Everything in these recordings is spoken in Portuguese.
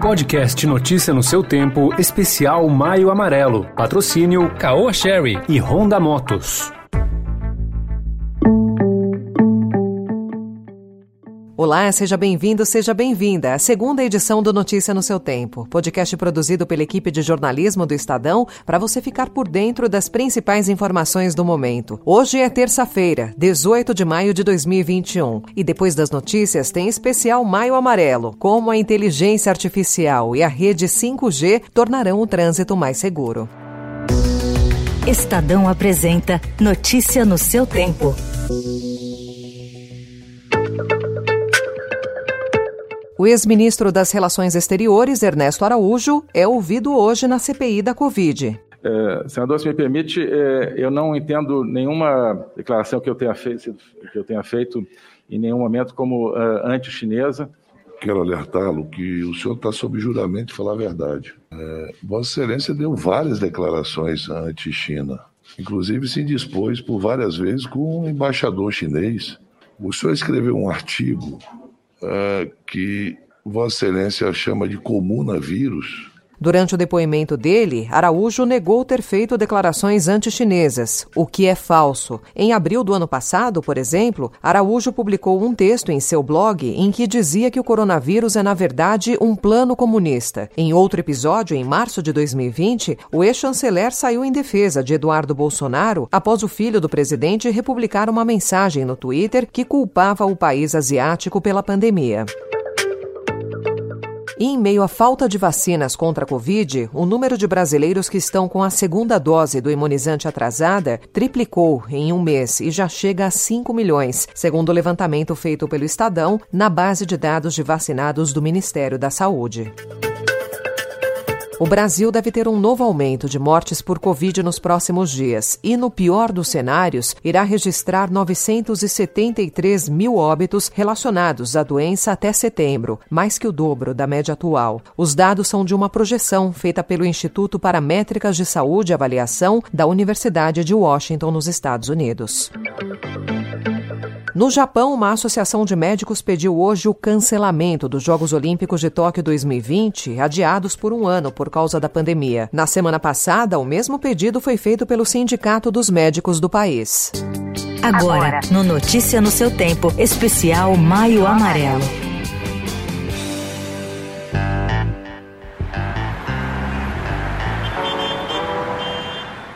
Podcast Notícia no seu tempo, especial Maio Amarelo. Patrocínio Caoa Sherry e Honda Motos. Olá, seja bem-vindo, seja bem-vinda à segunda edição do Notícia no seu Tempo, podcast produzido pela equipe de jornalismo do Estadão para você ficar por dentro das principais informações do momento. Hoje é terça-feira, 18 de maio de 2021, e depois das notícias tem especial Maio Amarelo, como a inteligência artificial e a rede 5G tornarão o trânsito mais seguro. Estadão apresenta Notícia no seu tempo. O ex-ministro das Relações Exteriores, Ernesto Araújo, é ouvido hoje na CPI da Covid. É, senador, se me permite, é, eu não entendo nenhuma declaração que eu tenha feito, que eu tenha feito em nenhum momento como uh, anti-chinesa. Quero alertá-lo que o senhor está sob juramento de falar a verdade. É, Vossa Excelência deu várias declarações anti-China, inclusive se dispôs por várias vezes com um embaixador chinês. O senhor escreveu um artigo uh, que Vossa Excelência chama de comunavírus. Durante o depoimento dele, Araújo negou ter feito declarações anti-chinesas, o que é falso. Em abril do ano passado, por exemplo, Araújo publicou um texto em seu blog em que dizia que o coronavírus é, na verdade, um plano comunista. Em outro episódio, em março de 2020, o ex-chanceler saiu em defesa de Eduardo Bolsonaro após o filho do presidente republicar uma mensagem no Twitter que culpava o país asiático pela pandemia. E em meio à falta de vacinas contra a Covid, o número de brasileiros que estão com a segunda dose do imunizante atrasada triplicou em um mês e já chega a 5 milhões, segundo o levantamento feito pelo Estadão na base de dados de vacinados do Ministério da Saúde. O Brasil deve ter um novo aumento de mortes por Covid nos próximos dias e, no pior dos cenários, irá registrar 973 mil óbitos relacionados à doença até setembro, mais que o dobro da média atual. Os dados são de uma projeção feita pelo Instituto para Métricas de Saúde e Avaliação da Universidade de Washington, nos Estados Unidos. No Japão, uma associação de médicos pediu hoje o cancelamento dos Jogos Olímpicos de Tóquio 2020, adiados por um ano por causa da pandemia. Na semana passada, o mesmo pedido foi feito pelo Sindicato dos Médicos do país. Agora, no Notícia no seu tempo, especial Maio Amarelo.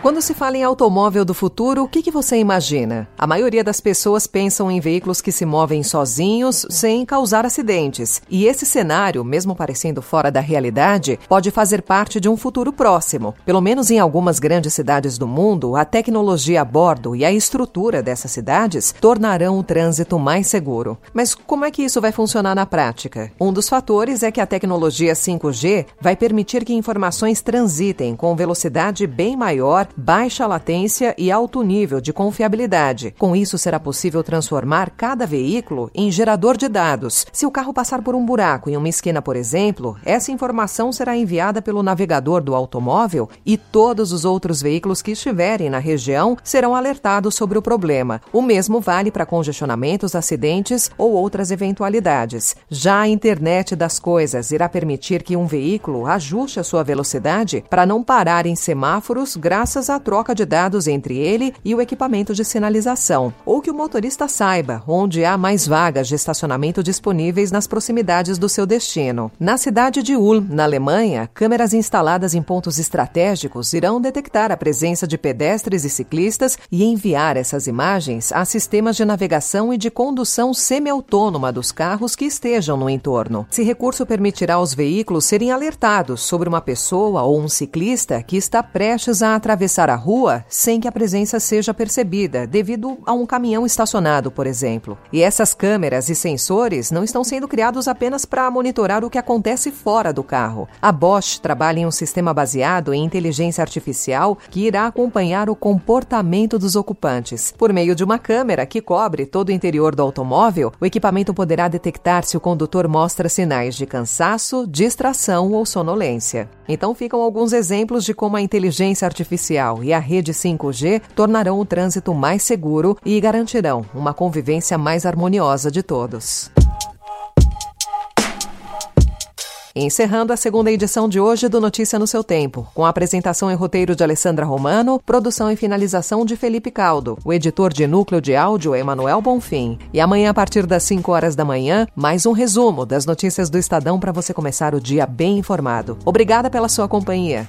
Quando se fala em automóvel do futuro, o que, que, você imagina? A maioria das pessoas pensam em veículos que se movem sozinhos, sem causar acidentes. E esse cenário, mesmo parecendo fora da realidade, pode fazer parte de um futuro próximo. Pelo menos em algumas grandes cidades do mundo, a tecnologia a bordo e a estrutura dessas cidades tornarão o trânsito mais seguro. Mas como é que isso vai funcionar na prática? Um dos fatores é que a tecnologia 5G vai permitir que informações transitem com velocidade bem maior baixa latência e alto nível de confiabilidade. Com isso, será possível transformar cada veículo em gerador de dados. Se o carro passar por um buraco em uma esquina, por exemplo, essa informação será enviada pelo navegador do automóvel e todos os outros veículos que estiverem na região serão alertados sobre o problema. O mesmo vale para congestionamentos, acidentes ou outras eventualidades. Já a internet das coisas irá permitir que um veículo ajuste a sua velocidade para não parar em semáforos graças à troca de dados entre ele e o equipamento de sinalização, ou que o motorista saiba onde há mais vagas de estacionamento disponíveis nas proximidades do seu destino. Na cidade de Ulm, na Alemanha, câmeras instaladas em pontos estratégicos irão detectar a presença de pedestres e ciclistas e enviar essas imagens a sistemas de navegação e de condução semi-autônoma dos carros que estejam no entorno. Esse recurso permitirá aos veículos serem alertados sobre uma pessoa ou um ciclista que está prestes a atravessar atravessar a rua sem que a presença seja percebida, devido a um caminhão estacionado, por exemplo. E essas câmeras e sensores não estão sendo criados apenas para monitorar o que acontece fora do carro. A Bosch trabalha em um sistema baseado em inteligência artificial que irá acompanhar o comportamento dos ocupantes. Por meio de uma câmera que cobre todo o interior do automóvel, o equipamento poderá detectar se o condutor mostra sinais de cansaço, distração ou sonolência. Então ficam alguns exemplos de como a inteligência artificial e a rede 5G tornarão o trânsito mais seguro e garantirão uma convivência mais harmoniosa de todos. Encerrando a segunda edição de hoje do Notícia no seu Tempo, com a apresentação e roteiro de Alessandra Romano, produção e finalização de Felipe Caldo. O editor de núcleo de áudio é Emanuel Bonfim. E amanhã, a partir das 5 horas da manhã, mais um resumo das notícias do Estadão para você começar o dia bem informado. Obrigada pela sua companhia.